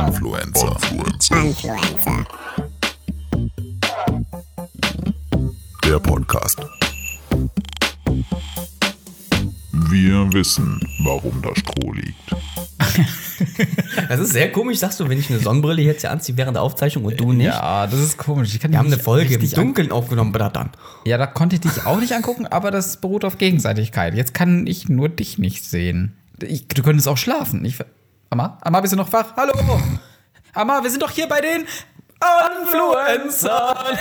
Influencer. Influencer. Der Podcast. Wir wissen, warum da Stroh liegt. Das ist sehr komisch, sagst du, wenn ich eine Sonnenbrille jetzt hier anziehe während der Aufzeichnung und du nicht. Ja, das ist komisch. Ich kann Wir haben eine Folge im Dunkeln aufgenommen, dann. Ja, da konnte ich dich auch nicht angucken, aber das beruht auf Gegenseitigkeit. Jetzt kann ich nur dich nicht sehen. Ich, du könntest auch schlafen. Ich, Amma? Amma, bist du noch wach? Hallo? Amma, wir sind doch hier bei den Influencern.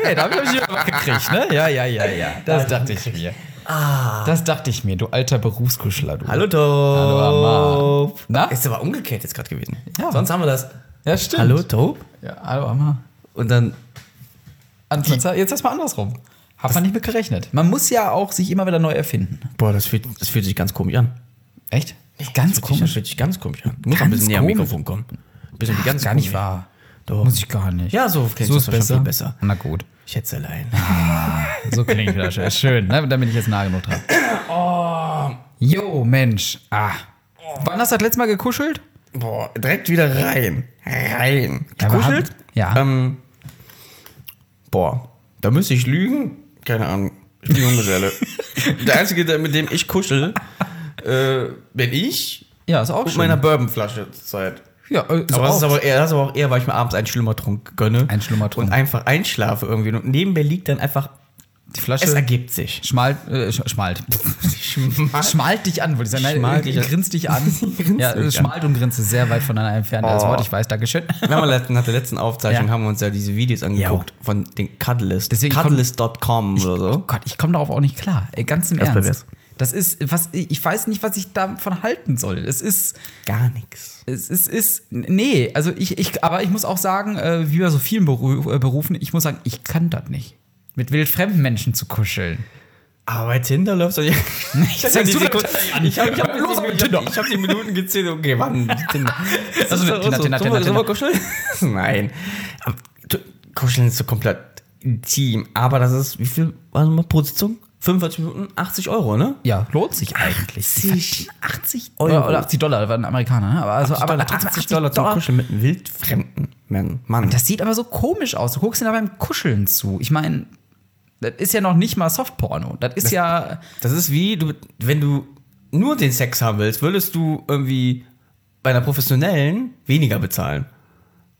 ja, da habe ich mich wach gekriegt, ne? Ja, ja, ja, ja. Das dachte ich mir. Das dachte ich mir, du alter Berufskuschler, du. Hallo, Top. Hallo, Amma. Na? Ist aber umgekehrt jetzt gerade gewesen. Ja. Sonst haben wir das. Ja, stimmt. Hallo, Top. Ja, hallo, Amma. Und dann. Influencer, jetzt erstmal andersrum. Hat man nicht mit gerechnet. Man muss ja auch sich immer wieder neu erfinden. Boah, das fühlt, das fühlt sich ganz komisch an. Echt? Ganz Das komisch. sich ganz komisch Ganz auch ein bisschen näher am. Mikrofon kommen. Ein bisschen die ganze gar nicht wahr. Doch. Muss ich gar nicht. Ja, so klingt so das ist besser. viel besser. Na gut. Es allein. So klingt das schön. Ne? damit ich jetzt nah genug dran. Oh. Jo, Mensch. Ah. Wann hast du das letzte Mal gekuschelt? Boah, direkt wieder rein. Rein. Ja, Gekuschelt? ja. Ähm, boah, da müsste ich lügen. Keine Ahnung. Ich bin Junggeselle. der Einzige, mit dem ich kuschel, äh, bin ich Ja, ist auch mit schön. meiner Bourbonflasche zur Zeit. ja, äh, Aber das ist aber, eher, das ist aber auch eher, weil ich mir abends einen Schlummertrunk gönne. Ein Schlummertrunk. Und einfach einschlafe irgendwie. Und neben mir liegt dann einfach, die Flasche es ergibt sich. schmalt, äh, sch- schmalt. Schmalt dich an, würde ich sagen. Nein, Schmalt äh, dich an. grinst dich an. ja, mich an. schmalt und grinst ist sehr weit voneinander entfernt. Das Oh. Wort, ich weiß, Dankeschön. Wir haben letzten, nach der letzten Aufzeichnung Ja. haben wir uns ja diese Videos angeguckt von den Cuddlist. Cuddlist.com oder so. Oh Gott, ich komme darauf auch nicht klar. Ey, ganz im Erst Ernst. Das ist, was, ich weiß nicht, was ich davon halten soll. Es ist, Gar nichts. es ist, ist nee, also ich, ich, aber ich muss auch sagen, äh, wie bei so vielen Beru äh, Berufen, ich muss sagen, ich kann das nicht. Mit wildfremden Menschen zu kuscheln. Aber bei Tinder läuft doch nicht. Ich hab die Sekunde- das an? ich habe hab, Los hab, Tinder. ich hab die Minuten gezählt. Okay, wann? Tinder. Also, Tinder, so. Tinder, wir- Tinder, sollen wir Tinder. kuscheln? Nein. Aber, du- Kuscheln ist so komplett intim. Aber das ist, wie viel war das mal pro Sitzung? 45 Minuten, 80 Euro, ne? Ja, lohnt sich eigentlich. 80, 80 Euro. Oder, oder 80 Dollar, das war ein Amerikaner, ne? Aber, also, 80 aber Dollar, trotzdem 80 Dollar zum Kuscheln mit einem wildfremden Mann. Mann. Das sieht aber so komisch aus. Du guckst dir da beim Kuscheln zu. Ich meine, das ist ja noch nicht mal Softporno. Das ist ja. Das ist wie, du, wenn du nur den Sex haben willst, würdest du irgendwie bei einer professionellen weniger bezahlen.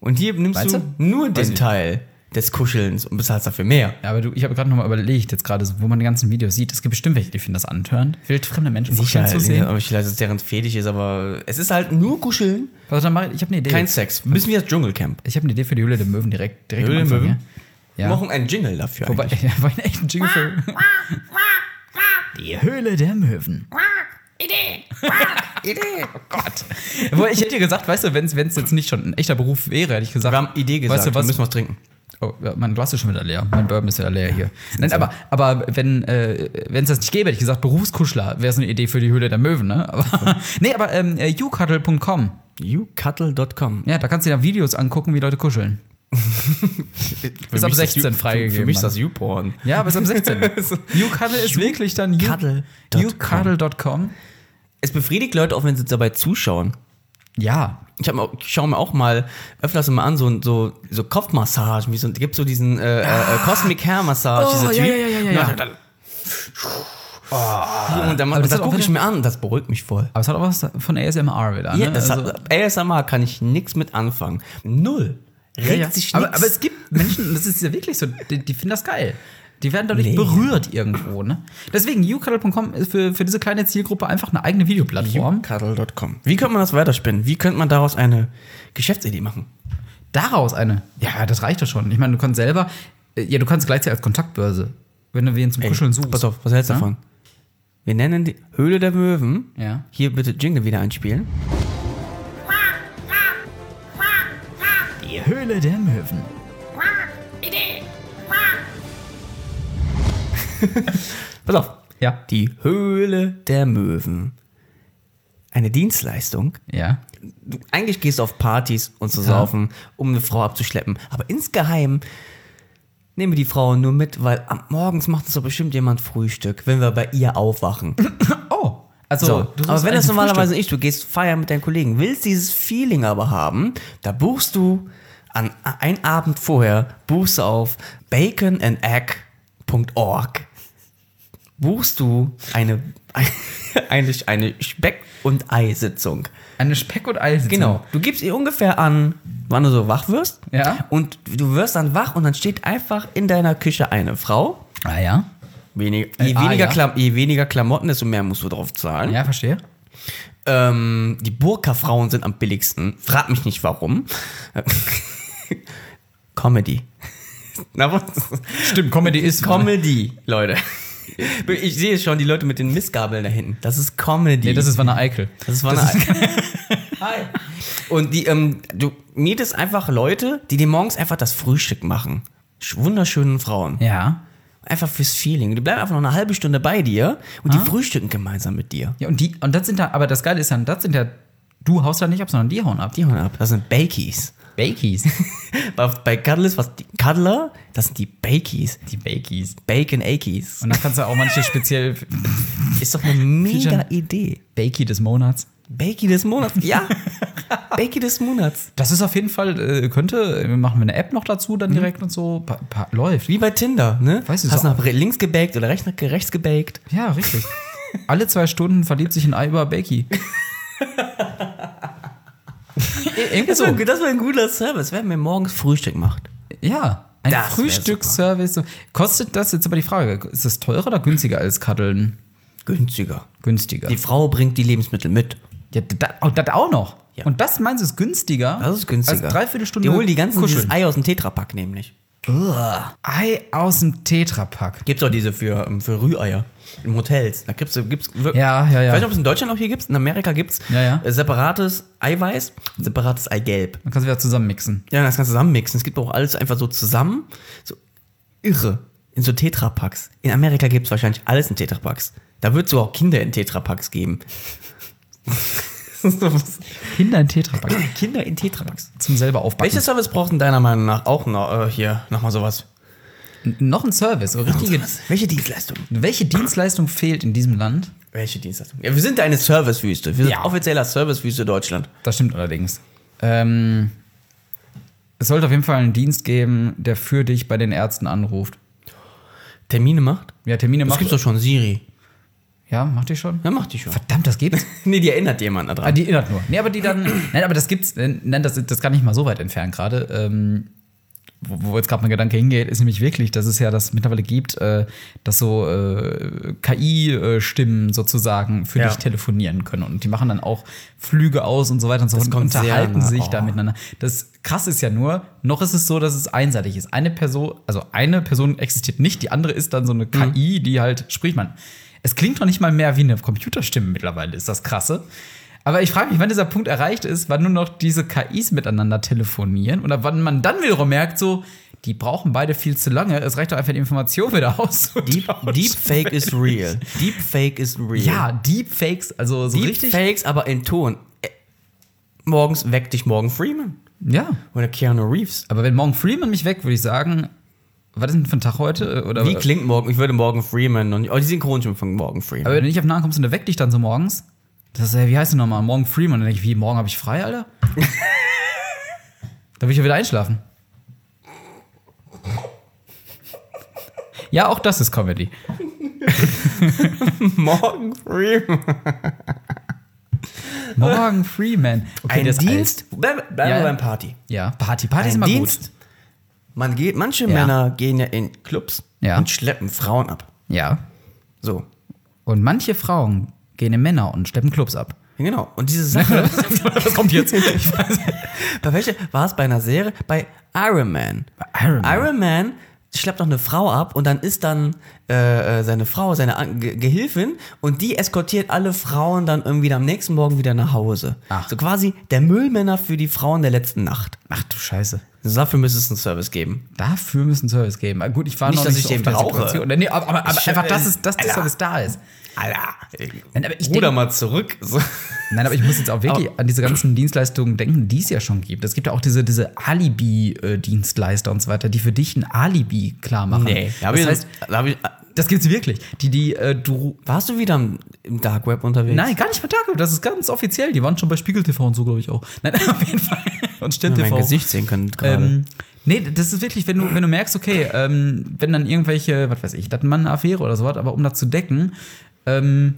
Und hier nimmst Meinst du, du? nur den. Teil des Kuschelns und bezahlst dafür mehr. Ja, aber du, ich habe gerade noch mal überlegt, jetzt gerade, so, wo man die ganzen Videos sieht. Es gibt bestimmt welche, die finden das anhören. Wildfremde Menschen kuscheln zu sehen. aber ich weiß, dass deren Fetisch ist, aber es ist halt nur Kuscheln, Also, dann mach ich ich habe eine Idee. kein Sex. Müssen wir das Dschungelcamp. ich habe eine Idee für die Höhle der Möwen direkt, direkt Höhle der Möwen? Ja. Wir machen einen Jingle dafür. Wobei, eigentlich. ja, war ein echter Jingle für. Die Höhle der Möwen. Idee. Oh Gott. Ich hätte dir gesagt, weißt du, wenn es jetzt nicht schon ein echter Beruf wäre, hätte ich gesagt. Wir haben Idee gesagt, weißt du, wir was, müssen was trinken. Oh, mein Glas ist schon wieder leer. Mein Bourbon ist ja leer hier. Nein, aber, aber wenn äh, es das nicht gäbe, hätte ich gesagt, Berufskuschler wäre so eine Idee für die Höhle der Möwen, ne? Aber, nee, aber ähm, äh, youcuddle.com. Youcuddle.com. Ja, da kannst du dir Videos angucken, wie Leute kuscheln. Ist ab 16 freigegeben. Für mich ist das YouPorn. Ja, bis ab 16. YouCuddle ist wirklich dann you- Cuddle.com. youcuddle.com. Es befriedigt Leute auch, wenn sie dabei zuschauen. Ja. Ich, hab ich schaue mir auch mal öfters mal an, so, so, so Kopfmassagen, wie so, gibt so diesen äh, äh, äh, Cosmic Hair Massage, Oh, dieser ja, Typ. ja, ja, ja, ja. Und dann, oh, und dann, Aber das das gucke ich mir an, das beruhigt mich voll. Aber es hat auch was von ASMR wieder, ne? Ja, das Also- hat, ASMR kann ich nichts mit anfangen. Null. Regt sich aber, nix. aber es gibt Menschen, das ist ja wirklich so, die, die finden das geil. Die werden dadurch Nee. berührt irgendwo, ne? Deswegen, youcuddle.com ist für, für diese kleine Zielgruppe einfach eine eigene Videoplattform. Cuddle.com. Wie könnte man das weiterspinnen? Wie könnte man daraus eine Geschäftsidee machen? Daraus eine. Ja, das reicht doch schon. Ich meine, du kannst selber, äh, ja, du kannst gleichzeitig als Kontaktbörse, wenn du wen zum Kuscheln suchst. Pass auf, was hältst du Ja? davon? Wir nennen die Höhle der Möwen. Ja. Hier bitte Jingle wieder einspielen. Die Höhle der Möwen. Pass auf. Ja. Die Höhle der Möwen. Eine Dienstleistung. Ja. Du, eigentlich gehst du auf Partys und zu saufen, um eine Frau abzuschleppen. Aber insgeheim nehmen wir die Frau nur mit, weil am morgens macht uns doch bestimmt jemand Frühstück, wenn wir bei ihr aufwachen. Oh, Also, So, aber wenn das normalerweise nicht, du gehst feiern mit deinen Kollegen, willst dieses Feeling aber haben, da buchst du an ein Abend vorher, buchst du auf baconandegg.org, buchst du eine, eine, eine Speck- und Eisitzung. Eine Speck- und Eis. Genau. Du gibst ihr ungefähr an, wann du so wach wirst. Ja. Und du wirst dann wach und dann steht einfach in deiner Küche eine Frau. Ah ja. Wenig, je, Äh, ah, weniger ja. Klam je weniger Klamotten, desto mehr musst du drauf zahlen. Ja, verstehe. Ähm, die Burka-Frauen sind am billigsten. Frag mich nicht warum. Comedy. Na, was? Stimmt, Comedy ist Comedy, Leute. Ich sehe schon die Leute mit den Missgabeln da hinten. Das ist Comedy. Nee, das ist Wanne Eickel. Das war eine Hi. Und die, ähm, du mietest einfach Leute, die dir morgens einfach das Frühstück machen. Sch- Wunderschönen Frauen. Ja. Einfach fürs Feeling. Die bleiben einfach noch eine halbe Stunde bei dir und die frühstücken gemeinsam mit dir. Ja, und die, und das sind da, aber das Geile ist dann, das sind ja, du haust da nicht ab, sondern die hauen ab. Die hauen ab. Das sind Bakies. Bakies. Bei, Cuddlers, was die Cuddler, das sind die Bakies. Die Bakies. Bacon Akies. Und dann kannst du auch manche speziell Ist doch eine mega. Idee. Bakey des Monats. Bakey des Monats. Ja. Bakey des Monats. Das ist auf jeden Fall, äh, könnte, machen wir eine App noch dazu dann direkt und so. Pa, pa, läuft. Wie bei Tinder, ne? Weißt du, Hast so- nach links gebaked oder rechts, rechts gebaked. Ja, richtig. Alle zwei Stunden verliebt sich ein Ei über Bakey. Irgendwie Das so. wäre das wär ein guter Service, wenn mir morgens Frühstück macht. Ja, ein Das Frühstücksservice. Kostet das jetzt aber die Frage, ist das teurer oder günstiger als Kaddeln? Günstiger. Günstiger. Die Frau bringt die Lebensmittel mit. ja, da, oh, das auch noch. Ja. Und das meinst du ist günstiger? Das ist günstiger. Als Dreiviertelstunde Die holen die ganzen Ei aus dem Tetrapack nämlich. Ei aus dem Tetrapack. Gibt's auch diese für, ähm, für Rühreier in Hotels. Da gibt's, gibt's wir- Ja, ja, ja. Ich weiß nicht, ob es in Deutschland auch hier gibt. In Amerika gibt's Ja, ja. äh, separates Eiweiß und separates Eigelb. Dann kannst du wieder zusammenmixen. Ja, das kannst du zusammenmixen. Es gibt auch alles einfach so zusammen. So irre. In so Tetrapacks. In Amerika gibt's wahrscheinlich alles in Tetrapacks. Da wird es auch Kinder in Tetrapacks geben. Kinder in Tetrapack. Kinder in Tetrapacks. Zum selber aufbacken. Welches Service brauchst du denn deiner Meinung nach auch noch äh, hier nochmal sowas? N- Noch ein Service, so richtige. Welche Dienstleistung? Welche Dienstleistung fehlt in diesem Land? Welche Dienstleistung? Ja, wir sind eine Servicewüste. Wir sind Ja. offizieller Servicewüste Deutschland. Das stimmt allerdings. Ähm, es sollte auf jeden Fall einen Dienst geben, der für dich bei den Ärzten anruft. Termine macht? Ja, Termine Das macht. gibt's doch schon, Siri. Ja, macht die schon? Ja, macht die schon. Verdammt, das gibt's. Nee, die erinnert jemand Ah, daran. die erinnert nur. Nee, aber die dann. nein, aber das gibt's. äh, Nein, das, das kann nicht mal so weit entfernt gerade. Ähm, wo, wo jetzt gerade mein Gedanke hingeht, ist nämlich wirklich, dass es ja das mittlerweile gibt, äh, dass so äh, KI-Stimmen sozusagen für Ja. dich telefonieren können. Und die machen dann auch Flüge aus und so weiter und so fort und unterhalten sich Oh. da miteinander. Das krass ist ja nur, noch ist es so, dass es einseitig ist. Eine Person, also eine Person existiert nicht, die andere ist dann so eine Mhm. KI, die halt spricht man. Es klingt doch nicht mal mehr wie eine Computerstimme mittlerweile, ist das krasse. Aber ich frage mich, wann dieser Punkt erreicht ist, wann nur noch diese KIs miteinander telefonieren oder wann man dann wiederum merkt, so, die brauchen beide viel zu lange. Es reicht doch einfach, die Information wieder auszutauschen. Deep, Deepfake is real. Deepfake is real. Ja, Deepfakes, also so richtig. Deepfakes, aber in Ton. Äh, Morgens weckt dich Morgan Freeman. Ja. Oder Keanu Reeves. Aber wenn Morgan Freeman mich weg, würde ich sagen, was ist denn für ein Tag heute? Oder, Wie klingt Morgan? Ich würde Morgan Freeman nicht. Oh, die Synchronstimme von Morgan Freeman. aber wenn du nicht auf den Namen kommst und der weckt dich dann so morgens, das ist, wie heißt du nochmal? Morgan Freeman. Dann denke ich, wie, morgen habe ich frei, Alter? da will ich ja wieder einschlafen. Ja, auch das ist Comedy. Morgan Freeman. Morgan Freeman. Okay, Ein ist Dienst. Bleiben Ja, ja. beim Party. Ja, Party. Party ist Ein immer Dienst. Man geht, manche Ja. Männer gehen ja in Clubs Ja. und schleppen Frauen ab. Ja. So. Und manche Frauen gehen in Männer und schleppen Clubs ab. Genau. Und diese Sache, Was kommt jetzt? Ich weiß. bei welcher war es bei einer Serie? Bei Iron Man. Iron Man. Iron Man schleppt doch eine Frau ab und dann ist dann äh, äh, seine Frau, seine An Ge Gehilfin und die eskortiert alle Frauen dann irgendwie am nächsten Morgen wieder nach Hause. Ach. So quasi der Müllmänner für die Frauen der letzten Nacht. Ach du Scheiße. Also dafür müsste es einen Service geben. Dafür müssen Service geben. Ah, Gut, ich war Nicht, noch dass nicht ich so den auf der brauche. Nee, aber, aber, aber Ich- einfach, dass, es, dass der. Service da ist. Alter, Nein, aber ich ruder denk- mal zurück. So. Nein, aber ich muss jetzt auch wirklich an diese ganzen Dienstleistungen denken, die es ja schon gibt. Es gibt ja auch diese, diese Alibi-Dienstleister und so weiter, die für dich ein Alibi klar machen. da hab das ich, heißt, da ich, das gibt's wirklich. Die, die, äh, du. warst du wieder im, im Dark Web unterwegs? Nein, gar nicht bei Dark Web, das ist ganz offiziell. Die waren schon bei Spiegel TV und so, glaube ich auch. Nein, auf jeden Fall. Und Stern TV. mein Gesicht sehen können gerade. Ähm, nee, das ist wirklich, wenn du, wenn du merkst, okay, ähm, wenn dann irgendwelche, was weiß ich, das Mann eine Affäre oder so hat, aber um das zu decken, ähm,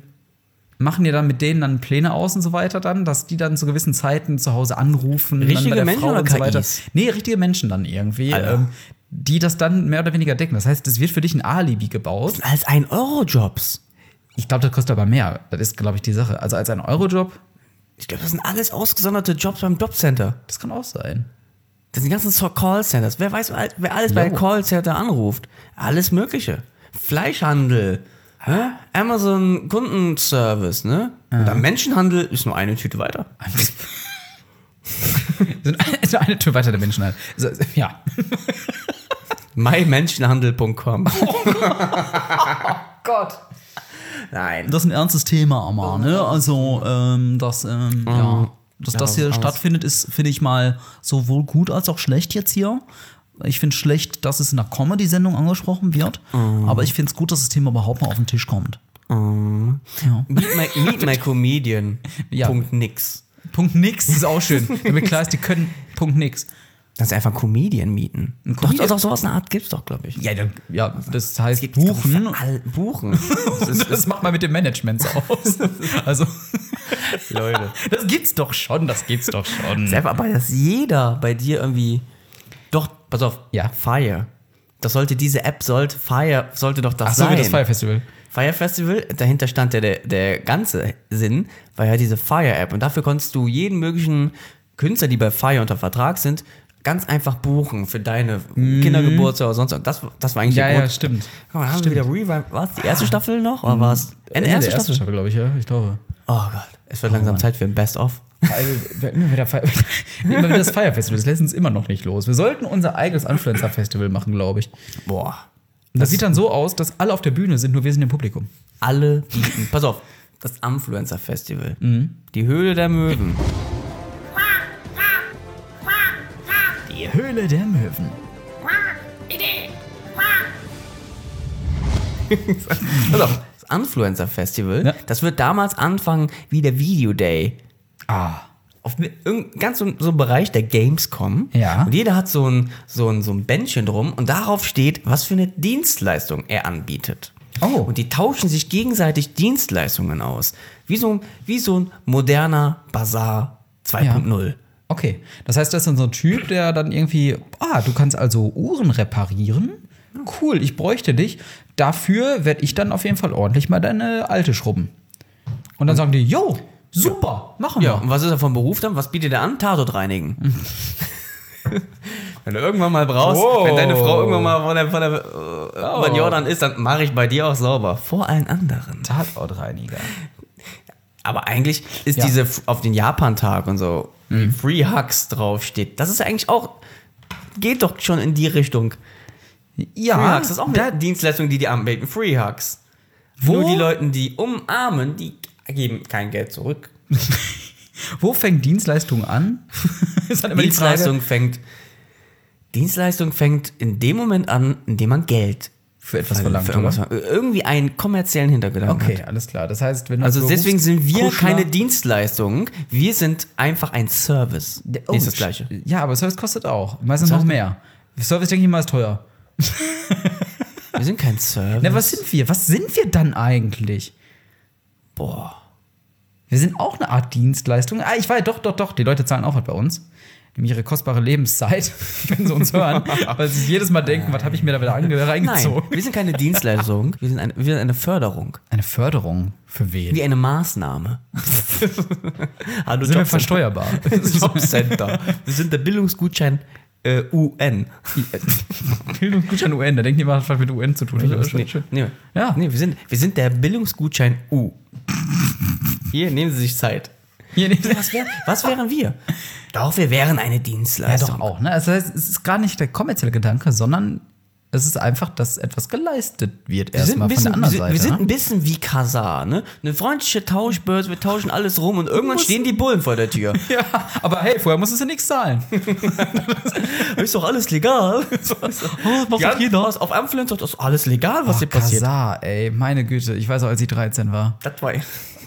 machen dir dann mit denen dann Pläne aus und so weiter dann, dass die dann zu gewissen Zeiten zu Hause anrufen. Richtige bei Menschen Frau oder und so weiter. Nee, richtige Menschen dann irgendwie, ähm, die das dann mehr oder weniger decken. Das heißt, es wird für dich ein Alibi gebaut. als ein Euro-Jobs. Ich glaube, das kostet aber mehr. Das ist, glaube ich, die Sache. Also als ein Eurojob, Ich glaube, das sind alles ausgesonderte Jobs beim Jobcenter. das kann auch sein. Das sind die ganzen Callcenters. Wer weiß, wer alles bei Jo. Callcenter anruft? Alles Mögliche. Fleischhandel, hä? Amazon Kundenservice, ne? Und dann Menschenhandel ist nur eine Tüte weiter. Ist nur eine Tür weiter der Menschen. Also, ja. mymenschenhandel.com. Gott. Nein. Das ist ein ernstes Thema, Amar, ne? Also, ähm, dass, ähm, ja, dass das hier stattfindet, ist, finde ich mal, sowohl gut als auch schlecht jetzt hier. Ich finde schlecht, dass es in einer Comedy-Sendung angesprochen wird, aber ich finde es gut, dass das Thema überhaupt mal auf den Tisch kommt. Ja. Meet my, meet my comedian. Ja. Punkt nix. Punkt nix ist auch schön. Damit klar ist, die können Punkt nix. Das ist einfach ein Comedian mieten. Doch, Comedian? doch, sowas in der Art gibt's doch, glaube ich. Ja, dann, ja, das heißt ich, buchen. all- buchen. Das ist, Das macht man mit dem Management so aus. Also, Leute. das gibt's doch schon, das gibt's doch schon. Selber, aber dass jeder bei dir irgendwie. Pass auf. Ja. Fire. Das sollte diese App sollte Fire sollte doch das Ach so, sein. wie das Fire Festival. Fire Festival, dahinter stand ja der, der ganze Sinn, war ja diese Fire App. Und dafür konntest du jeden möglichen Künstler, die bei Fire unter Vertrag sind, ganz einfach buchen für deine Kindergeburtstag oder sonst was. Das, das war eigentlich Mhm. Ja, der ja, Grund. stimmt. Guck mal, dann haben wir wieder Revive. War es die erste Staffel noch? Oder war es Ende Ja, erste der Staffel? Staffel, glaube ich, ja. Ich glaube. Oh Gott, es wird langsam Zeit für ein Best-of. Also, immer wieder, Fire, immer wieder das Fire Festival. Das lässt uns immer noch nicht los. Wir sollten unser eigenes Influencer-Festival machen, glaube ich. Boah. Das, sieht dann so aus, dass alle auf der Bühne sind, nur wir sind im Publikum. Alle bieten. Pass auf, das Influencer Festival. Mhm. Die Höhle der Möwen. Die Höhle der Möwen. Pass auf, das Influencer Festival, Ja. das wird damals anfangen wie der Video Day. Ah. Auf ganz so, so ein Bereich der Gamescom. Ja. Und jeder hat so ein, so, ein, so ein Bändchen drum und darauf steht, was für eine Dienstleistung er anbietet. Oh. Und die tauschen sich gegenseitig Dienstleistungen aus. Wie so, ein- wie so ein moderner Bazar 2.0. Okay. Das heißt, das ist dann so ein Typ, der dann irgendwie, ah, du kannst also Uhren reparieren. Cool, ich bräuchte dich. Dafür werde ich dann auf jeden Fall ordentlich mal deine alte schrubben. Und dann sagen die, jo, super, machen Ja, wir. und was ist er vom Beruf dann? Was bietet er an? Tatort reinigen. wenn du irgendwann mal brauchst, Wow. wenn deine Frau irgendwann mal von der, von der äh, bei Jordan ist, dann mache ich bei dir auch sauber. Vor allen anderen. Tatortreiniger. Aber eigentlich ist Ja. diese auf den Japan-Tag und so, wie Free Hugs draufsteht, das ist ja eigentlich auch, geht doch schon in die Richtung. Ja, Free Hugs, das ist auch eine da, Dienstleistung, die die anbieten. Free Hugs. Wo? Nur die Leute, die umarmen, die geben kein Geld zurück. wo fängt Dienstleistung an? dann immer die. Dienstleistung fängt, Dienstleistung fängt in dem Moment an, in dem man Geld Für etwas für verlangt, irgendwas, oder? irgendwie einen kommerziellen Hintergedanken Okay, hat. alles klar. Das heißt, wenn Also deswegen sind wir Kuschler- keine Dienstleistung, wir sind einfach ein Service. Oh, ist das gleiche. Ja, aber Service kostet auch. Meistens noch mehr. Service, denke ich mal, ist teuer. Wir sind kein Service. Na, was sind wir? Was sind wir dann eigentlich? Boah. Wir sind auch eine Art Dienstleistung. Ah, ich weiß, doch, doch, doch. Die Leute zahlen auch was bei uns. Nämlich ihre kostbare Lebenszeit, wenn sie uns hören. weil sie sich jedes Mal denken, was habe ich mir da wieder ange- Nein, reingezogen? wir sind keine Dienstleistung, wir sind eine, wir sind eine Förderung. Eine Förderung für wen? Wie eine Maßnahme. Hallo sind wir Jobcenter. versteuerbar? Jobcenter. Wir sind der Bildungsgutschein äh, UN. Bildungsgutschein UN, da denkt jemand, was mit UN zu tun hat. Nee, nee, Ja. nee wir, sind, wir sind der Bildungsgutschein U. Hier, nehmen Sie sich Zeit. Hier, nee, Was, wär, was wären wir? Doch, wir wären eine Ja, Dienstleistung. doch auch. Ne? Also das heißt, es ist gar nicht der kommerzielle Gedanke, sondern Es ist einfach, dass etwas geleistet wird Wir sind, ein erstmal von der bisschen, wir, anderen sind, Seite. wir sind ne? ein bisschen wie Kasar, ne? Eine freundliche Tauschbörse, wir tauschen alles rum und irgendwann stehen die Bullen vor der Tür. ja, aber hey, vorher musstest du nichts zahlen. ist doch alles legal. oh, was Ja, ja, jeder? Was, auf Influencer ist doch alles legal, was hier passiert. Kasar, ey, meine Güte. Ich weiß auch, als ich 13 war. Das war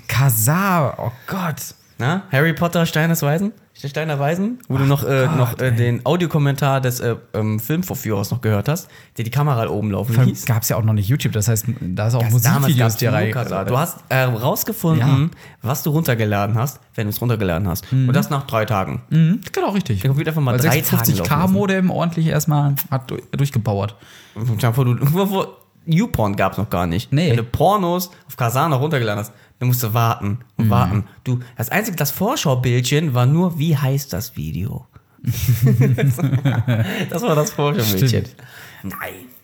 Kasar, oh Gott. Na, Harry Potter, Stein des Weisen? Stein der Weisen? Wo du noch, äh, Gott, noch äh, den Audiokommentar des äh, ähm, Filmvorführers noch gehört hast, der die Kamera oben laufen Vor ließ. gab es ja auch noch nicht YouTube, das heißt, da ist auch Musikvideos rein. Kasar. Du hast äh, rausgefunden, was du runtergeladen hast, wenn du es runtergeladen hast. Und das nach drei Tagen. Mhm, genau, richtig. Der Computer einfach mal Weil drei Tage 56K-Modem ordentlich erstmal hat du- durchgebauert. Stell dir vor, du, vor, YouPorn gab es noch gar nicht. Nee. Wenn du Pornos auf Kasar noch runtergeladen hast, dann musst du warten Mhm. und warten. Du, das einzige, das Vorschaubildchen war nur, wie heißt das Video? das war das Vorschaubildchen. Nein.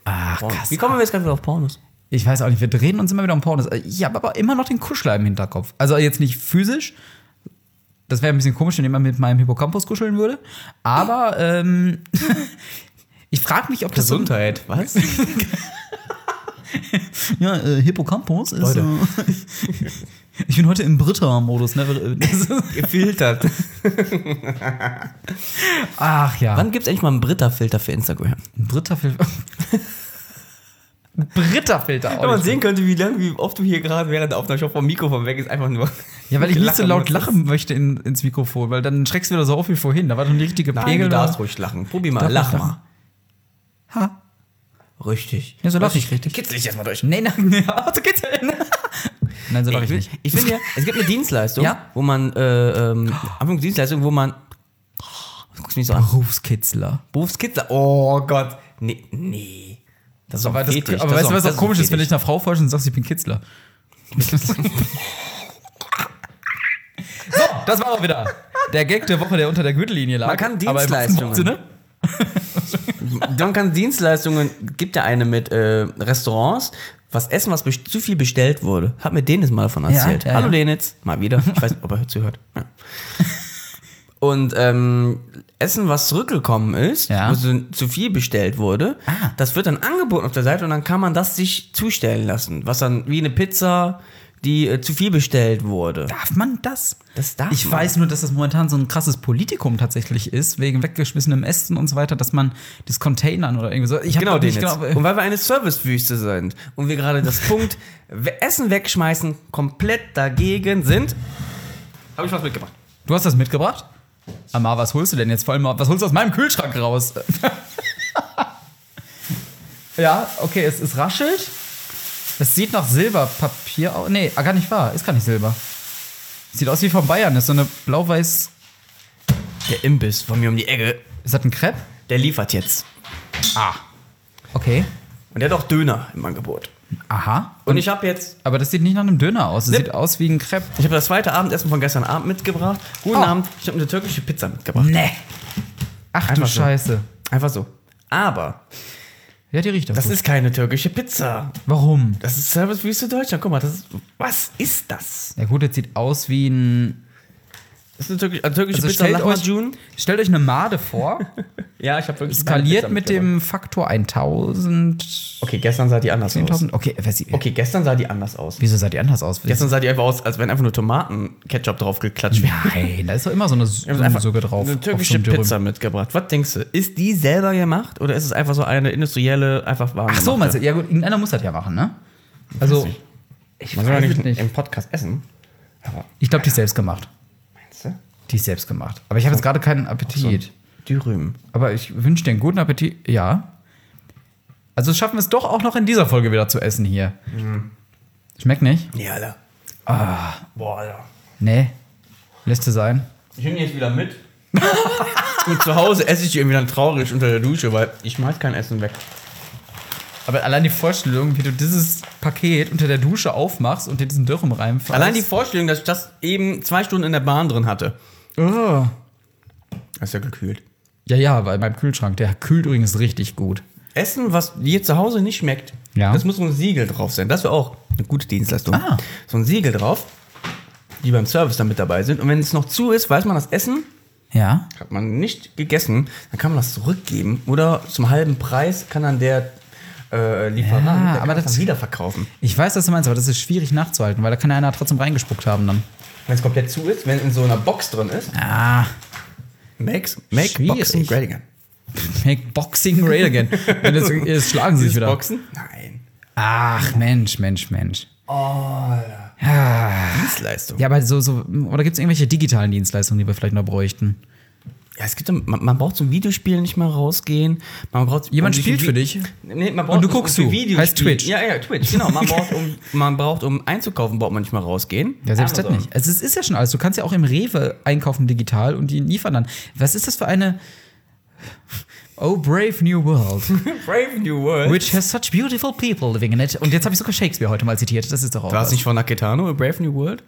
Ach, Pornos. krass. Wie kommen wir jetzt gerade wieder auf Pornos? Ich weiß auch nicht, wir drehen uns immer wieder um Pornos. Ich habe aber immer noch den Kuschler im Hinterkopf. Also jetzt nicht physisch. Das wäre ein bisschen komisch, wenn jemand mit meinem Hippocampus kuscheln würde. Aber ähm, ich frage mich, ob das so ein- Gesundheit. Was? Ja, äh, Hippocampus ist. Leute. Äh, ich bin heute im Britta-Modus. Ne? Gefiltert. Ach ja. Wann gibt es endlich mal einen Britta-Filter für Instagram? Britta-Filter. Britta-Filter auch. Wenn man sehen könnte, wie lange, wie oft du hier gerade während der Aufnahme schon vom Mikrofon weg ist, einfach nur. Ja, weil ich nicht so laut lachen möchte in, ins Mikrofon, weil dann schreckst du wieder so auf wie vorhin. Da war doch ein richtiger Nein, Pegel. du da. darfst ruhig lachen. Probier mal, lach mal. Ha. Richtig. Ja, so lache ich richtig. Kitzel dich erstmal durch. Nee, nein, ja, so geht's denn. Nein, so lache ich Ich, nicht. ich finde ja, es gibt eine Dienstleistung, Ja? wo man, äh, ähm, Anführungs- Dienstleistung, wo man, oh, du guckst mich so an, Berufskitzler. Berufskitzler, oh Gott, nee, nee. Das ist Aber, das, Fetisch. aber das weißt du, was auch komisch ist, wenn ich einer Frau forsche und sagst, ich bin Kitzler? so, das war auch wieder der Gag der Woche, der unter der Gürtellinie lag. Man kann Aber im Dienstleistungen. Sinne. Kann Dienstleistungen, gibt ja eine mit äh, Restaurants, was Essen, was zu viel bestellt wurde. Hat mir Dennis mal davon erzählt. ja, Hallo ja. Denitz, mal wieder. Ich weiß nicht, ob er zuhört. Ja. Und ähm, Essen, was zurückgekommen ist, Ja. wo so zu viel bestellt wurde, Ah. das wird dann angeboten auf der Seite und dann kann man das sich zustellen lassen. Was dann wie eine Pizza, die äh, zu viel bestellt wurde. Darf man das? Das darf Ich man. weiß nur, dass das momentan so ein krasses Politikum tatsächlich ist, wegen weggeschmissenem Essen und so weiter, dass man das Containern oder irgendwie so. Ich Genau, den nicht jetzt. genau- und weil wir eine Servicewüste sind und wir gerade das Punkt Essen wegschmeißen komplett dagegen sind, habe ich was mitgebracht. Du hast das mitgebracht? Amar, was holst du denn jetzt? Vor allem, was holst du aus meinem Kühlschrank raus? ja, okay, es, es raschelt. Es sieht nach Silberpapier aus. Nee, ah, gar nicht wahr. Ist gar nicht Silber. Sieht aus wie von Bayern. Ist so eine blau-weiß. Der Imbiss von mir um die Ecke, Ist das ein Crepe? der liefert jetzt. Ah. Okay. Und der hat auch Döner im Angebot. Aha. Und ich habe jetzt, Aber das sieht nicht nach einem Döner aus. Das sieht aus wie ein Crepe. ich habe das zweite Abendessen von gestern Abend mitgebracht. Guten Oh. Abend, ich habe eine türkische Pizza mitgebracht. Nee. Ach du Einfach so. Scheiße. Einfach so. Aber Ja, die riecht auch das gut. ist keine türkische Pizza. Warum? Das ist Servicewüste Deutschland. Guck mal, das ist, was ist das? Ja gut, das sieht aus wie ein... Das ist eine türkische, eine türkische Also Pizza stellt euch, Lahmacun. stellt euch eine Made vor, Ja, ich habe wirklich skaliert mit dem Faktor 1000, Okay, gestern sah die anders aus. 10.000. Okay, Okay, gestern sah die anders aus. wieso sah die anders aus? Gestern sah die einfach aus, als wenn einfach nur Tomaten-Ketchup drauf geklatscht wäre. Nein, da ist doch immer so eine Ich hab so einfach Suppe drauf. Eine türkische so. Pizza mitgebracht. Was denkst du? Ist die selber gemacht oder ist es einfach so eine industrielle, einfach warm Ach so, meinst du? Ja gut, irgendeiner muss das ja machen, ne? Also, ich Man soll ja weiß es nicht, im Podcast essen. Ich glaube, die ist selbst gemacht. Die ist selbst gemacht. Aber ich habe jetzt gerade keinen Appetit. Dürüm. Aber ich wünsche dir einen guten Appetit. Ja. Also schaffen wir es doch auch noch in dieser Folge wieder zu essen hier. Mhm. Schmeckt nicht? Ja, Alter. Ah. Boah, Alter. Nee. Lässt du sein. Ich nehme die jetzt wieder mit. Und zu Hause esse ich irgendwie dann traurig unter der Dusche, weil ich schmeiß kein Essen weg. Aber allein die Vorstellung, wie du dieses Paket unter der Dusche aufmachst und dir diesen Dürren reinfällst. Allein die Vorstellung, dass ich das eben zwei Stunden in der Bahn drin hatte. Oh. Das ist ja gekühlt. Ja, ja, weil beim Kühlschrank, der kühlt übrigens richtig gut. Essen, was dir zu Hause nicht schmeckt, Ja. das muss so ein Siegel drauf sein. Das wäre auch eine gute Dienstleistung. Ah. So ein Siegel drauf, die beim Service dann mit dabei sind. Und wenn es noch zu ist, weiß man, das Essen Ja. hat man nicht gegessen, dann kann man das zurückgeben. Oder zum halben Preis kann dann der äh, Lieferant, Ja, aber das- das wieder verkaufen. Ich weiß, was du meinst, aber das ist schwierig nachzuhalten, weil da kann ja einer trotzdem reingespuckt haben dann. Wenn es komplett zu ist, wenn es in so einer Box drin ist. Ah, Makes, make Schwierig. Boxing great again. make Boxing great again. Jetzt, jetzt schlagen sie sich wieder. Boxen? Nein. Ach, Mensch, Mensch, Mensch. Dienstleistung. Ja, aber so, so oder gibt es irgendwelche digitalen Dienstleistungen, die wir vielleicht noch bräuchten? Ja, es gibt, man, man braucht zum Videospielen nicht mehr rausgehen. Man braucht, Jemand um spielt für dich? Nee, man braucht Und du guckst um zu. Videospiel- Heißt Twitch. Ja, ja, Twitch, genau. Man braucht, um, man braucht, um einzukaufen, braucht man nicht mehr rausgehen. Ja, selbst das Amazon. nicht. Also es ist ja schon alles. Du kannst ja auch im Rewe einkaufen digital und die liefern dann. Was ist das für eine Oh brave new world, Brave New World. which has such beautiful people living in it. Und jetzt habe ich sogar Shakespeare heute mal zitiert. Das ist doch auch War es nicht von Naketano, A Brave New World?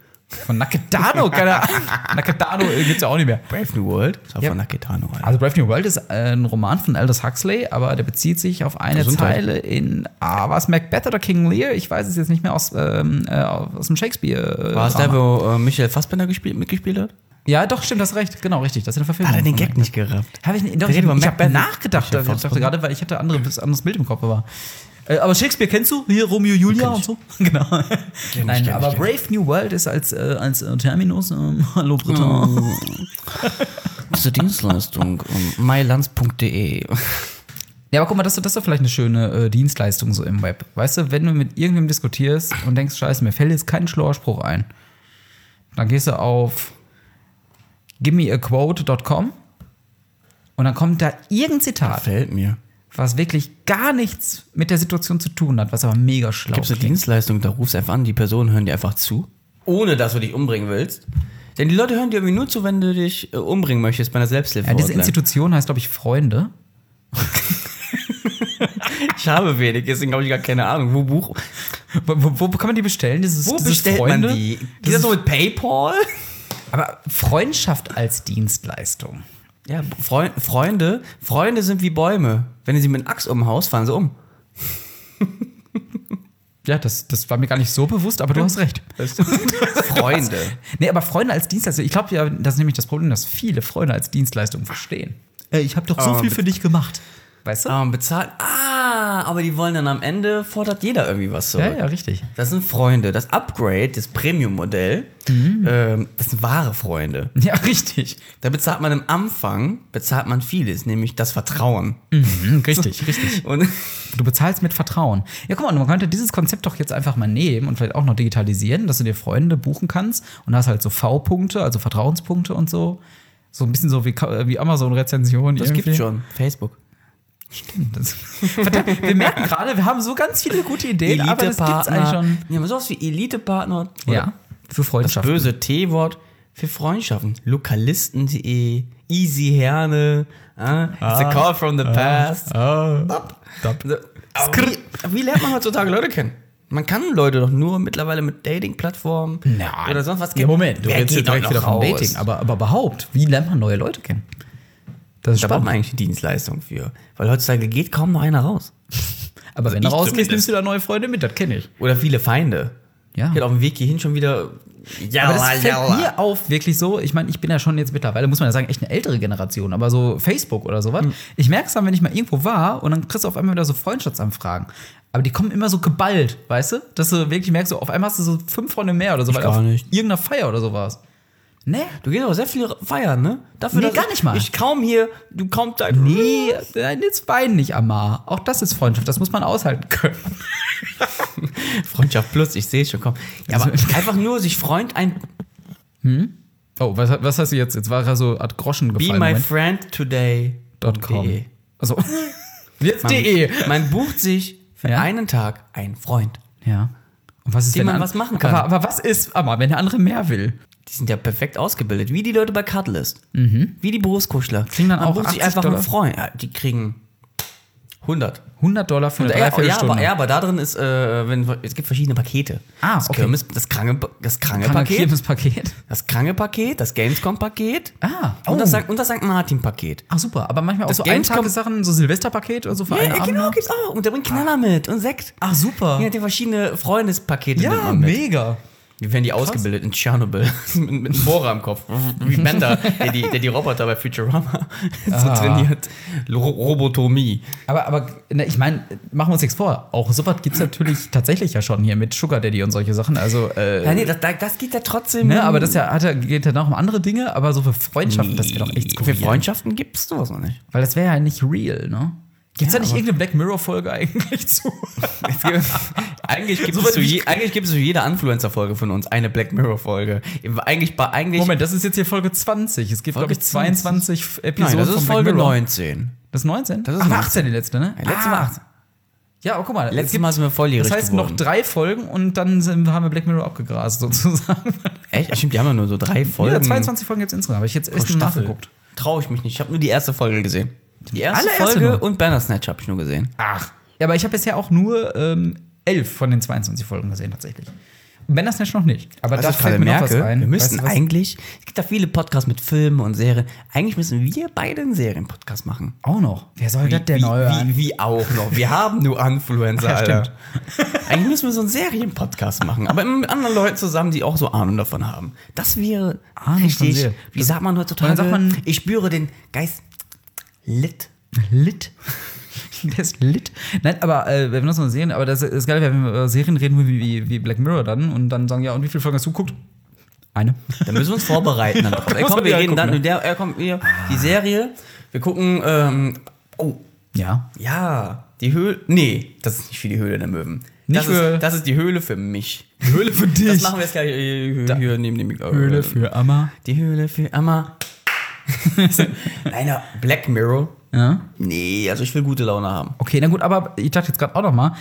Von Nakatano, keine Ahnung. Nakatano gibt's ja auch nicht mehr. Brave New World? Das war Ja. von Naketano. Alter. Also Brave New World ist äh, ein Roman von Aldous Huxley, aber der bezieht sich auf eine Gesundheit. Zeile in, ah, war es Macbeth oder King Lear? Ich weiß es jetzt nicht mehr aus, ähm, äh, aus dem Shakespeare. Äh, War es der, wo äh, Michael Fassbender gespielt, mitgespielt hat? Ja, doch, stimmt, das recht. Genau, richtig. Das ist eine Verfilmung. Hat er den Gag nicht gerafft? Habe ich nicht. Doch, Wir ich ich habe nachgedacht, ich dachte gerade, weil ich hatte andere, anderes Bild im Kopf war. Äh, aber Shakespeare kennst du? Hier Romeo Julia und ich. so? Genau. Nein, kenn ich, aber kenn Brave New World ist als, äh, als äh, Terminus. Ähm, hallo Britta. Diese Dienstleistung, um mylands.de. Ja, aber guck mal, das, ist- das ist doch vielleicht eine schöne äh, Dienstleistung so im Web. Weißt du, wenn du mit irgendwem diskutierst und denkst, scheiße, mir fällt jetzt kein schlauer Spruch ein, dann gehst du auf givemeaquote.com und dann kommt da irgendein Zitat, Fällt mir. Was wirklich gar nichts mit der Situation zu tun hat, was aber mega schlau Gibt es eine. Dienstleistung, da rufst du einfach an, die Personen hören dir einfach zu, ohne dass du dich umbringen willst. Denn die Leute hören dir irgendwie nur zu, wenn du dich äh, umbringen möchtest bei einer Selbsthilfe. Ja, diese Institution heißt, glaube ich, Freunde. ich habe wenig, deswegen habe ich gar keine Ahnung. Wo, buch, Wo, wo, wo kann man die bestellen? Dieses, wo dieses bestellt Freunde? man die? Geht Das das ist, so mit Paypal? aber Freundschaft als Dienstleistung. Ja, Freu Freunde, Freunde sind wie Bäume. Wenn du sie mit einem Axt um den Haus fallen sie um. Ja, das, das war mir gar nicht so bewusst, aber du hast recht. Freunde. Nee, aber Freunde als Dienstleistung, ich glaube ja, das ist nämlich das Problem, dass viele Freunde als Dienstleistung verstehen. Ey, ich habe doch so Aber viel für dich gemacht. Weißt du? Aber bezahlt. Ah, aber die wollen dann am Ende, fordert jeder irgendwie was zurück. ja, ja, richtig. Das sind Freunde. Das Upgrade, das Premium-Modell, ähm, das sind wahre Freunde. Ja, richtig. Da bezahlt man am Anfang, bezahlt man vieles, nämlich das Vertrauen. Mhm, richtig, richtig. Und Du bezahlst mit Vertrauen. Ja, guck mal, man könnte dieses Konzept doch jetzt einfach mal nehmen und vielleicht auch noch digitalisieren, dass du dir Freunde buchen kannst und hast halt so V-Punkte, also Vertrauenspunkte und so. So ein bisschen so wie, wie Amazon-Rezensionen. das irgendwie. gibt's schon. Facebook. Das, verdammt, wir merken gerade, wir haben so ganz viele gute Ideen, aber das gibt's eigentlich schon. Ja, aber sowas wie Elite-Partner. Ja, für Das Freundschaft. böse T-Wort für Freundschaften. Lokalisten.de, Easy Herne, ah, it's a call from the past. Ah, Aber wie, wie lernt man heutzutage Leute kennen? Man kann Leute doch nur mittlerweile mit Dating-Plattformen oder sonst was Ja, Moment, du Wer redest jetzt direkt wieder vom? Dating. Aber, aber überhaupt, wie lernt man neue Leute kennen? Das ist Da braucht man eigentlich die Dienstleistung für. Weil heutzutage geht kaum noch einer raus. Aber wenn du ich rausgehst, nimmst du da neue Freunde mit, das kenne ich. Oder viele Feinde. Ja. Ich auf dem Weg hierhin schon wieder. Ja, Aber das fällt mir auf, wirklich so. Ich meine, ich bin ja schon jetzt mittlerweile, muss man ja sagen, echt eine ältere Generation, aber so Facebook oder sowas. Ich merke es dann, wenn ich mal irgendwo war und dann kriegst du auf einmal wieder so Freundschaftsanfragen. Aber die kommen immer so geballt, weißt du? Dass du wirklich merkst, so, auf einmal hast du so fünf Freunde mehr oder so, weil gar auf nicht. irgendeiner Feier oder so warst. Ne? Du gehst auch sehr viel feiern, ne? Dafür, Nee, gar ich- nicht mal. Ich kaum hier, du kaum Zeit. Nee, nein, jetzt wein nicht, Amar. Auch das ist Freundschaft, das muss man aushalten können. Freundschaft plus, ich sehe es schon, komm. Ja, aber Also- einfach nur sich Freund ein. Oh, was, was hast du jetzt? Jetzt war er so hat Groschen Be gefallen. my Moment. friend today. .com. De. Also, jetzt Man, de. man bucht sich für Ja? einen Tag einen Freund. Ja. Und was ist, wenn man an- was machen kann. Aber, aber was ist, Amar, wenn der andere mehr will? Die sind ja perfekt ausgebildet, wie die Leute bei Cuddlist. Wie die Berufskuschler. Mhm. Kriegen dann Man auch bucht sich 80 einfach Dollar? einen Freund. Ja, die kriegen 100. 100 Dollar für eine Ja, ja, aber, ja, aber da drin ist, äh, wenn, es gibt verschiedene Pakete. Ah, das okay. Kirmes, das kranke, das kranke Kann man Paket, das kranke Paket, das Gamescom-Paket Ah, und, oh. das, St- und das St. Martin-Paket. Ach super, aber manchmal auch Das so Eintagessachen, so Silvesterpaket oder so für Ja, einen ja, Abend. genau, gibt's auch. Und der bringt Knaller mit und Sekt. Ach super. Ja, die verschiedene Freundespakete Ja, mega. Wir werden die ausgebildet in Tschernobyl mit, mit einem Bohrer am Kopf. Wie Bender, der die, der die Roboter bei Futurama so Ah. trainiert. Ro Robotomie. Aber, aber ne, ich meine, machen wir uns nichts vor. Auch sowas gibt es natürlich tatsächlich ja schon hier mit Sugar Daddy und solche Sachen. Also, äh, Ja, nee, das, das geht ja trotzdem. ne, aber das ja, hat ja, geht ja noch um andere Dinge, aber so für Freundschaften, das wäre doch echt Für skurril. Freundschaften gibt es sowas noch nicht. Weil das wäre ja nicht real, ne? Gibt's Ja, da nicht irgendeine Black Mirror-Folge eigentlich zu? Es gibt, eigentlich, gibt So es zu je, eigentlich gibt es zu jeder Influencer-Folge von uns eine Black Mirror-Folge. Eigentlich, eigentlich Moment, das ist jetzt hier Folge 20. Es gibt, glaube ich, 22 Episoden Nein, das ist Folge Mirror. 19. Das ist 19? Das ist Ach, 19. 18 die letzte, ne? Ja, letzte Mal 18. Ja, aber guck mal. es Letztes gibt- Mal sind wir volljährig Das heißt, geworden. noch drei Folgen und dann sind, haben wir Black Mirror abgegrast, sozusagen. Echt? Stimmt, die haben ja nur so drei Folgen. Ja, 22 Folgen gibt es insgesamt. Habe ich jetzt Staffel. nachgeguckt. Traue ich mich nicht. Ich habe nur die erste Folge gesehen. Die erste allererste Folge nur? und Bandersnatch habe ich nur gesehen. Ach. Ja, aber ich habe bisher auch nur ähm, elf von den 22 Folgen gesehen, tatsächlich. Bandersnatch noch nicht. Aber Was da fällt mir noch merke, was ein. wir müssten Weißt du eigentlich, es gibt da viele Podcasts mit Filmen und Serien, eigentlich müssen wir beide einen Serienpodcast machen. Auch noch. Wer soll das denn wie, neu wie, wie auch noch. Wir haben nur Influencer, Ja, Alter. stimmt. Eigentlich müssen wir so einen Serienpodcast machen, aber mit anderen Leuten zusammen, die auch so Ahnung davon haben. Das wäre Ahnung richtig, wie sagt man heutzutage? Sagt man- ich spüre den Geist lit. Lit. Der ist lit. Nein, aber äh, wenn wir das mal sehen, aber das ist geil, wenn wir über Serien reden wie, wie, wie Black Mirror dann und dann sagen, ja, und wie viele Folgen hast du geguckt? Eine. Da müssen wir uns vorbereiten. Dann drauf. Ey, komm, wir reden dann, der, er kommt, wir, die Serie, wir gucken, ähm, oh, Ja. ja, die Höhle, nee, das ist nicht für die Höhle der Möwen. Nicht das, für- ist, das ist die Höhle für mich. Die Höhle für dich. Das machen wir jetzt gleich äh, hier neben dem Mikro. Höhle für Amma. Die Höhle für Amma. Nein, Black Mirror. Ja. Nee, also ich will gute Laune haben. Okay, na gut, aber ich dachte jetzt gerade auch noch mal,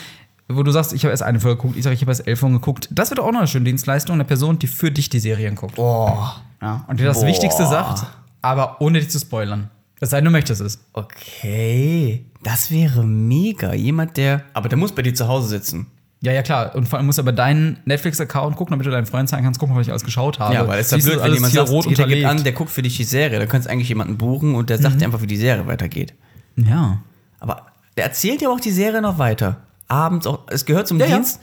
wo du sagst, ich habe erst eine Folge geguckt, ich sage, ich habe erst elf Folgen geguckt. Das wird auch noch eine schöne Dienstleistung, eine Person, die für dich die Serien guckt. Boah. Ja, und dir das Boah. Wichtigste sagt, aber ohne dich zu spoilern. Das sei, du möchtest es. Okay, das wäre mega. Jemand, der. Aber der muss bei dir zu Hause sitzen. Ja, ja, klar. Und vor allem musst du aber deinen Netflix-Account gucken, damit du deinen Freunden zeigen kannst, guck mal, was ich alles geschaut habe. Ja, weil es ist ja blöd, wenn jemand sagt, rot der gibt an, der guckt für dich die Serie. Da könntest du eigentlich jemanden buchen und der sagt dir einfach, wie die Serie weitergeht. Ja. Aber der erzählt ja auch die Serie noch weiter. Abends auch. Es gehört zum Ja, ja. Dienst.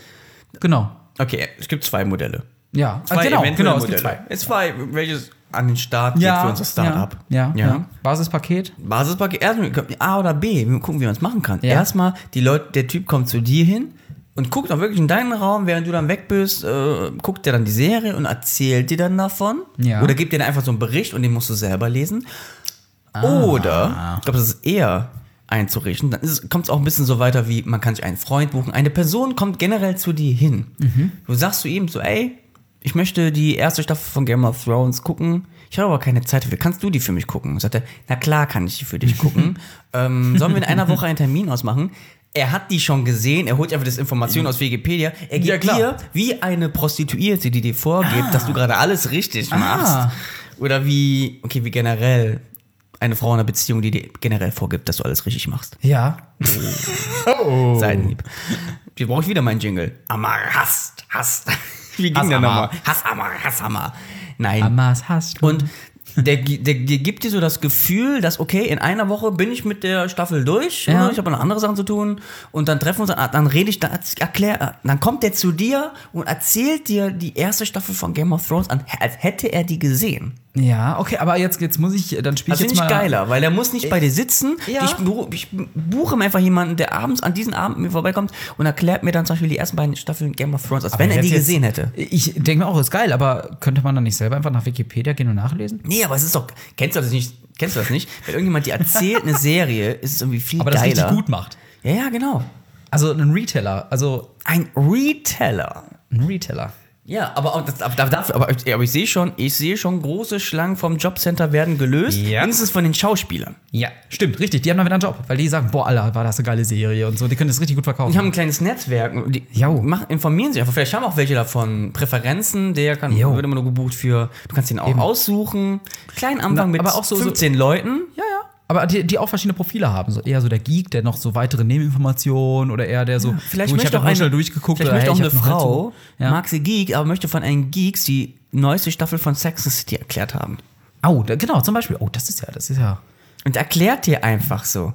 Genau. Okay, es gibt zwei Modelle. Ja, Zwei genau, eventuelle genau, es gibt zwei. Es zwei, welches an den Start geht für unser Startup. Ja, ja, ja. Basispaket. Basispaket, erstmal A oder B, wir gucken, wie man es machen kann. Ja. Erstmal, die Leute, der Typ kommt zu dir hin und guckt auch wirklich in deinen Raum, während du dann weg bist, äh, guckt der dann die Serie und erzählt dir dann davon. Ja. Oder gibt dir dann einfach so einen Bericht und den musst du selber lesen. Ah. Oder, ich glaube, das ist eher einzurichten. Dann kommt es auch ein bisschen so weiter wie, man kann sich einen Freund buchen. Eine Person kommt generell zu dir hin. Mhm. Du sagst zu ihm so, ey, ich möchte die erste Staffel von Game of Thrones gucken. Ich habe aber keine Zeit dafür. Kannst du die für mich gucken? Und sagt er, na klar kann ich die für dich gucken. ähm, sollen wir in einer Woche einen Termin ausmachen? Er hat die schon gesehen, er holt einfach das Information aus Wikipedia. Er Ja, gibt klar. dir wie eine Prostituierte, die dir vorgibt, dass du gerade alles richtig machst. Oder wie, okay, wie generell eine Frau in einer Beziehung, die dir generell vorgibt, dass du alles richtig machst. Ja. oh. Seitenhieb. Hier brauche ich wieder meinen Jingle. Amar hasst, hasst. Wie ging Hass der nochmal? Hass Amar, Hass Amar. Nein. Amas hast du. Und der, der, der gibt dir so das Gefühl, dass, okay, in einer Woche bin ich mit der Staffel durch, Ja. oder? ich habe noch andere Sachen zu tun und dann treffen wir uns, dann, dann rede ich, dann erklär, dann kommt der zu dir und erzählt dir die erste Staffel von Game of Thrones an, als hätte er die gesehen. Ja, okay, aber jetzt, jetzt muss ich, dann spiele Das ich finde jetzt ich mal. geiler, weil der muss nicht bei dir sitzen. Ja. Ich, ich buche mir einfach jemanden, der abends an diesem Abend mir vorbeikommt und erklärt mir dann zum Beispiel die ersten beiden Staffeln Game of Thrones, als Aber wenn er die jetzt- gesehen hätte. Ich denke mir auch, ist geil, aber könnte man dann nicht selber einfach nach Wikipedia gehen und nachlesen? Nee, aber es ist doch. Kennst du das nicht? Kennst du das nicht? Wenn irgendjemand dir erzählt eine Serie, ist es irgendwie viel Aber das geiler. richtig gut macht. Ja, ja, genau. Also ein Retailer, also Ein Reteller. ein Retailer. Ja, aber, aber, dafür, aber, aber ich sehe schon, ich sehe schon große Schlangen vom Jobcenter werden gelöst. Ja. Mindestens von den Schauspielern. Ja, stimmt, richtig. Die haben dann wieder einen Job, weil die sagen, boah, Alter, war das eine geile Serie und so. Die können das richtig gut verkaufen. Die haben ein kleines Netzwerk. Die machen, informieren sich einfach. Vielleicht haben auch welche davon Präferenzen. Der kann, Jo. wird immer nur gebucht für. Du kannst den auch Eben. aussuchen. Kleinen Anfang Na, mit aber auch so- so- 15 Leuten. ja, ja. Aber die, die auch verschiedene Profile haben. So eher so der Geek, der noch so weitere Nebeninformationen oder eher der so, Vielleicht du, ich möchte auch eine, schnell durchgeguckt vielleicht oder möchte hey, auch eine Frau. Ja. mag sie Geek, aber möchte von einem Geeks die neueste Staffel von Sex and City erklärt haben. Oh, da, genau, zum Beispiel. Oh, das ist ja, das ist ja. Und erklärt dir einfach so.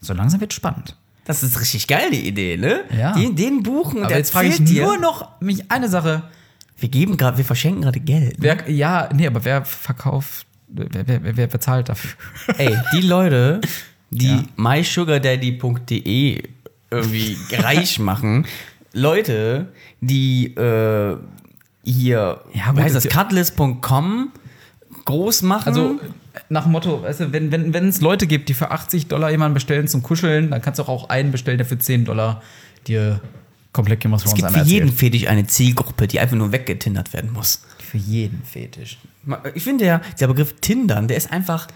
So langsam wird spannend. Das ist richtig geil, die Idee, ne? Ja. Den, den buchen und Aber jetzt frage ich dir. nur noch mich eine Sache. Wir geben gerade, wir verschenken gerade Geld. ne? Wer, ja, nee, aber wer verkauft, wer, wer, wer, bezahlt dafür? Ey, die Leute, die Ja. mysugardaddy.de irgendwie reich machen, Leute, die äh, hier, Ja, heißt das- cutlass.com groß machen. Also nach dem Motto, weißt du, wenn wenn wenn, es Leute gibt, die für 80 Dollar jemanden bestellen zum Kuscheln, dann kannst du auch einen bestellen, der für 10 Dollar dir komplett Game of es Thrones gibt einmal für jeden. Fetisch eine Zielgruppe, die einfach nur weggetindert werden muss. Für jeden Fetisch. Ich finde ja, der Begriff Tindern, der ist einfach,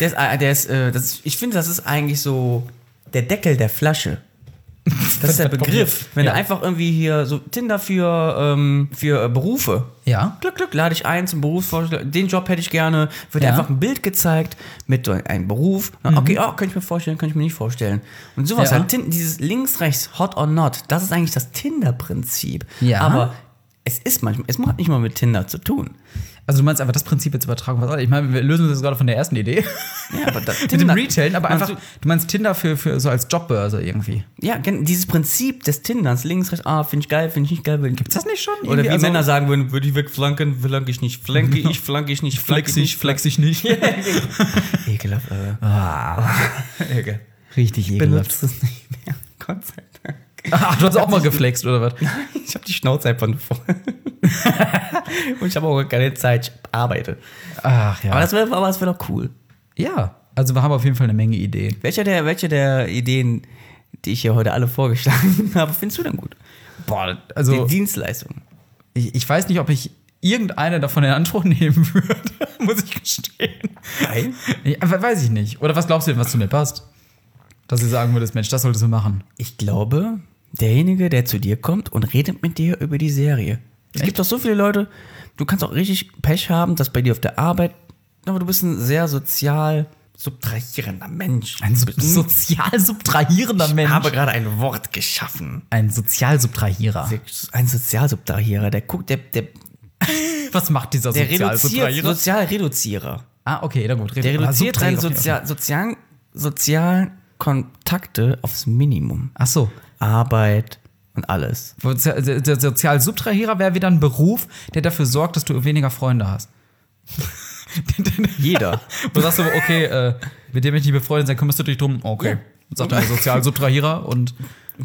der ist, äh, der ist, äh, das ist ich finde, das ist eigentlich so der Deckel der Flasche. Das ist der Begriff. Wenn Ja. du einfach irgendwie hier so Tinder für, ähm, für äh, Berufe. Ja. Glück, Glück, lade ich ein zum Berufsvorschlag. Den Job hätte ich gerne. Wird Ja. einfach ein Bild gezeigt mit einem Beruf. Okay, oh, könnte ich mir vorstellen, könnte ich mir nicht vorstellen. Und sowas Ja. halt, dieses links, rechts, hot or not, das ist eigentlich das Tinder-Prinzip. Ja. Aber es ist manchmal, es hat nicht mal mit Tinder zu tun. Also du meinst einfach das Prinzip jetzt übertragen. Was ich meine, wir lösen uns jetzt gerade von der ersten Idee. Ja, aber das, Mit dem Retailen, aber einfach, du meinst Tinder für, für so als Jobbörse irgendwie. Ja, dieses Prinzip des Tinderns, links, rechts, ah, finde ich geil, finde ich nicht geil. Gibt's das nicht schon? Oder Irgendwie, wie also- Männer sagen würden, würde ich wegflanken, flanke ich nicht, flanke ich, flanke ich nicht, flanke ich nicht, ich nicht. Ekelhaft, äh. Ah, Ekel. richtig Benutzt es nicht mehr. Gott sei Dank. Ach, du hast auch mal geflext, oder was? Ich habe die Schnauze einfach nur voll. Und ich habe auch keine Zeit, ich arbeite. Ach ja. Aber das wäre wär doch cool. ja, also wir haben auf jeden Fall eine Menge Ideen. Welche der, welche der Ideen, die ich hier heute alle vorgeschlagen habe, findest du denn gut? Boah, Die also Dienstleistung. ich, ich weiß nicht, ob ich irgendeine davon in Anspruch nehmen würde, muss ich gestehen. Aber weiß ich nicht. Oder was glaubst du denn, was zu mir passt? Dass du sagen würdest, Mensch, das solltest du machen. Ich glaube, derjenige, der zu dir kommt und redet mit dir über die Serie. Es gibt doch so viele Leute, du kannst auch richtig Pech haben, dass bei dir auf der Arbeit, aber du bist ein sehr sozial subtrahierender Mensch. Ein sub sozial subtrahierender Mensch. Ich habe gerade ein Wort geschaffen. ein Sozialsubtrahierer. Ein Sozialsubtrahierer, der guckt, der, der, Was macht dieser der Sozialsubtrahierer? Sozialreduzierer. Ah, okay, na gut. Der reduziert Ah, seine Subtrahierer, okay, Sozial, sozialen, sozialen Kontakte aufs Minimum. Ach so. Arbeit und alles. Der Sozialsubtrahierer wäre wieder ein Beruf, der dafür sorgt, dass du weniger Freunde hast. Jeder. Du sagst so, okay, äh, mit dem ich nicht befreundet sein, kümmerst du dich drum? Okay. Sagt der Sozialsubtrahierer und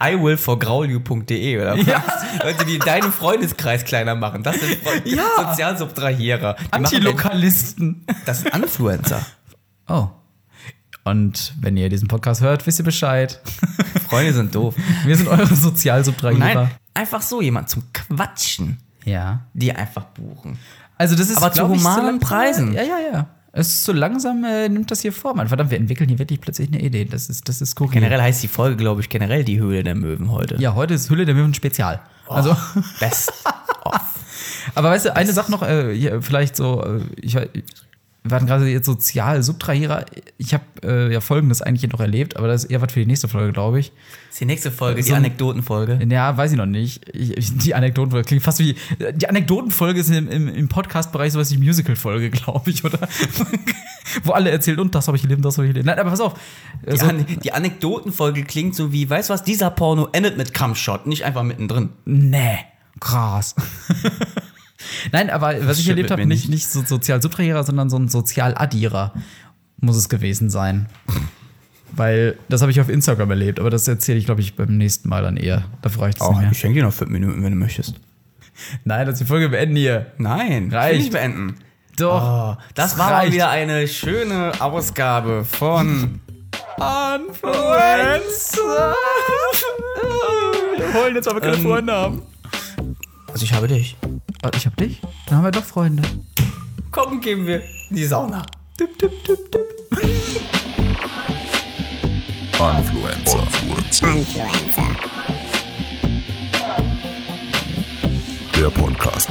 iwillforgraulyou.de oder was? Ja. Leute, die deinen Freundeskreis kleiner machen. Das sind Freund Ja. Sozialsubtrahierer. Antilokalisten. Das sind Influencer. Oh. Und wenn ihr diesen Podcast hört, wisst ihr Bescheid. Freunde sind doof. Wir sind eure Sozialsubtrahierer. Nein, einfach so jemand zum Quatschen, Ja. die einfach buchen. Also das ist Aber zu glaub ich, humanen lang- Preisen. Ja, ja, ja. Es ist so langsam äh, nimmt das hier Form an. Verdammt, wir entwickeln hier wirklich plötzlich eine Idee. Das ist, das ist skurril. Generell heißt die Folge, glaube ich, generell die Höhle der Möwen heute. Ja, heute ist Hülle der Möwen Spezial. Also, Best aber weißt du, eine Sache noch, äh, vielleicht so, äh, ich, waren gerade jetzt sozial Subtrahierer. Ich habe äh, ja Folgendes eigentlich noch erlebt, aber das ist eher was für die nächste Folge, glaube ich. Das ist die nächste Folge, So die Anekdotenfolge. Ja, weiß ich noch nicht. Ich, ich, die Anekdotenfolge klingt fast wie. Die Anekdotenfolge ist im, im, im Podcast-Bereich sowas wie Musical-Folge, glaube ich, oder? Wo alle erzählen, und das habe ich gelesen, das habe ich gelesen. Nein, aber pass auf. Die, So, An die Anekdotenfolge klingt so wie, weißt du was, dieser Porno endet mit Cumshot, nicht einfach mittendrin. nee, krass. Nein, aber was ich stimmt erlebt habe, nicht, nicht so Sozial-Subtrahierer, sondern so ein Sozial-Addierer muss es gewesen sein. Weil das habe ich auf Instagram erlebt, aber das erzähle ich, glaube ich, beim nächsten Mal dann eher. Da reicht es nicht mehr. ich schenke dir noch fünf Minuten, wenn du möchtest. Nein, das ist die Folge beenden hier. Nein, ich will Reicht. nicht beenden. Doch. Oh, das war mal reicht. wieder eine schöne Ausgabe von Influencer. Wir holen jetzt aber keine Ähm, Freunde haben. Also ich habe dich. Ich hab dich? Dann haben wir doch Freunde. Komm, gehen wir in die Sauna. Tipp, tipp, tipp, tipp. Influencer. Influencer. Der Podcast.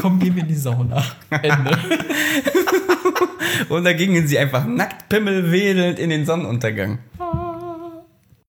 Komm, gehen wir in die Sauna. Ende. Und da gingen sie einfach nackt pimmelwedelnd in den Sonnenuntergang.